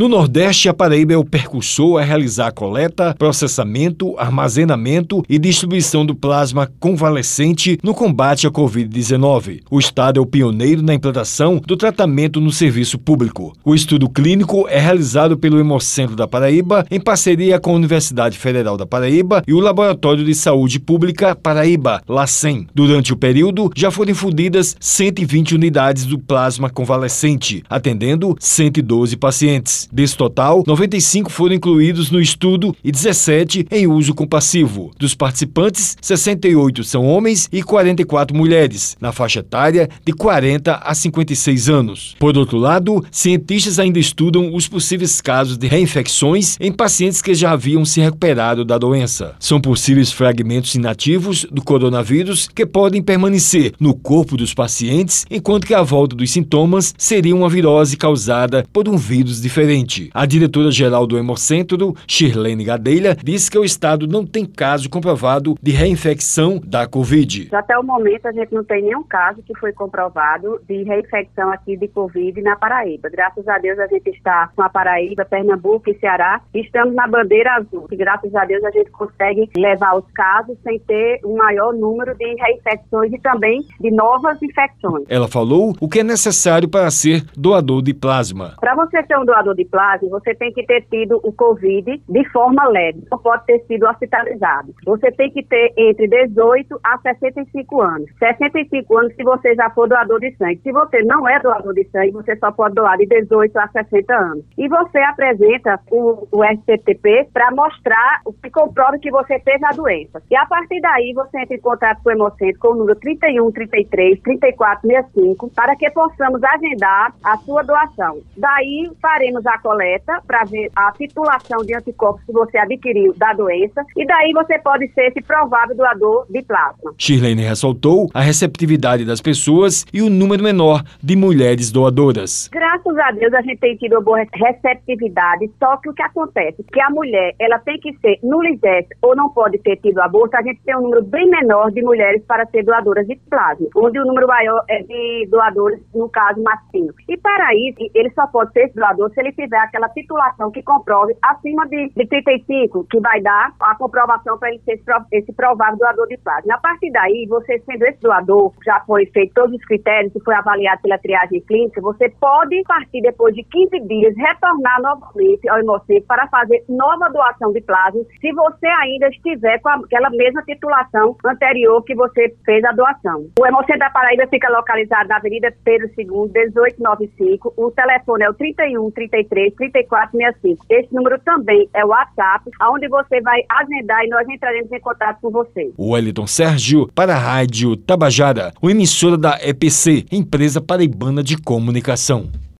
No Nordeste, a Paraíba é o percursor a realizar a coleta, processamento, armazenamento e distribuição do plasma convalescente no combate à Covid-19. O estado é o pioneiro na implantação do tratamento no serviço público. O estudo clínico é realizado pelo Hemocentro da Paraíba em parceria com a Universidade Federal da Paraíba e o Laboratório de Saúde Pública Paraíba, LACEN. Durante o período, já foram infundidas 120 unidades do plasma convalescente, atendendo 112 pacientes. Desse total, 95 foram incluídos no estudo e 17 em uso compassivo. Dos participantes, 68 são homens e 44 mulheres, na faixa etária de 40 a 56 anos. Por outro lado, cientistas ainda estudam os possíveis casos de reinfecções em pacientes que já haviam se recuperado da doença. São possíveis fragmentos inativos do coronavírus que podem permanecer no corpo dos pacientes, enquanto que a volta dos sintomas seria uma virose causada por um vírus diferente. A diretora-geral do Hemocentro, Shirlene Gadelha, disse que o estado não tem caso comprovado de reinfecção da Covid. Até o momento, a gente não tem nenhum caso que foi comprovado de reinfecção aqui de Covid na Paraíba. Graças a Deus, a gente está com a Paraíba, Pernambuco e Ceará. Estamos na bandeira azul. Graças a Deus, a gente consegue levar os casos sem ter um maior número de reinfecções e também de novas infecções. Ela falou o que é necessário para ser doador de plasma. Para você ser um doador de plasma, você tem que ter tido o Covid de forma leve, não pode ter sido hospitalizado. Você tem que ter entre 18 a 65 anos. 65 anos se você já for doador de sangue. Se você não é doador de sangue, você só pode doar de 18 a 60 anos. E você apresenta o, o STTP para mostrar o que comprova que você teve a doença. E a partir daí você entra em contato com o Hemocentro com o número 31 33 34 65 para que possamos agendar a sua doação. Daí faremos a coleta para ver a titulação de anticorpos que você adquiriu da doença e daí você pode ser esse provável doador de plasma. Shirlene ressaltou a receptividade das pessoas e o número menor de mulheres doadoras. Graças a Deus a gente tem tido uma boa receptividade, só que o que acontece? Que a mulher, ela tem que ser no ou não pode ter tido aborto, a gente tem um número bem menor de mulheres para ser doadoras de plasma, onde o número maior é de doadores, no caso, masculino. E para isso, ele só pode ser doador se ele tiver aquela titulação que comprove acima de, de 35, que vai dar a comprovação para ele ser esse, esse provável doador de plasma. A partir daí, você sendo esse doador, já foi feito todos os critérios, que foi avaliado pela triagem clínica, você pode partir depois de 15 dias, retornar novamente ao Hemocentro para fazer nova doação de plasma, se você ainda estiver com aquela mesma titulação anterior que você fez a doação. O Hemocentro da Paraíba fica localizado na Avenida Pedro II, 1895. O telefone é o 31 33 34 65. Esse número também é o WhatsApp, onde você vai agendar e nós entraremos em contato com você. Wellington Sérgio para a Rádio Tabajara, o emissora da EPC, Empresa Paraibana de Comunicação.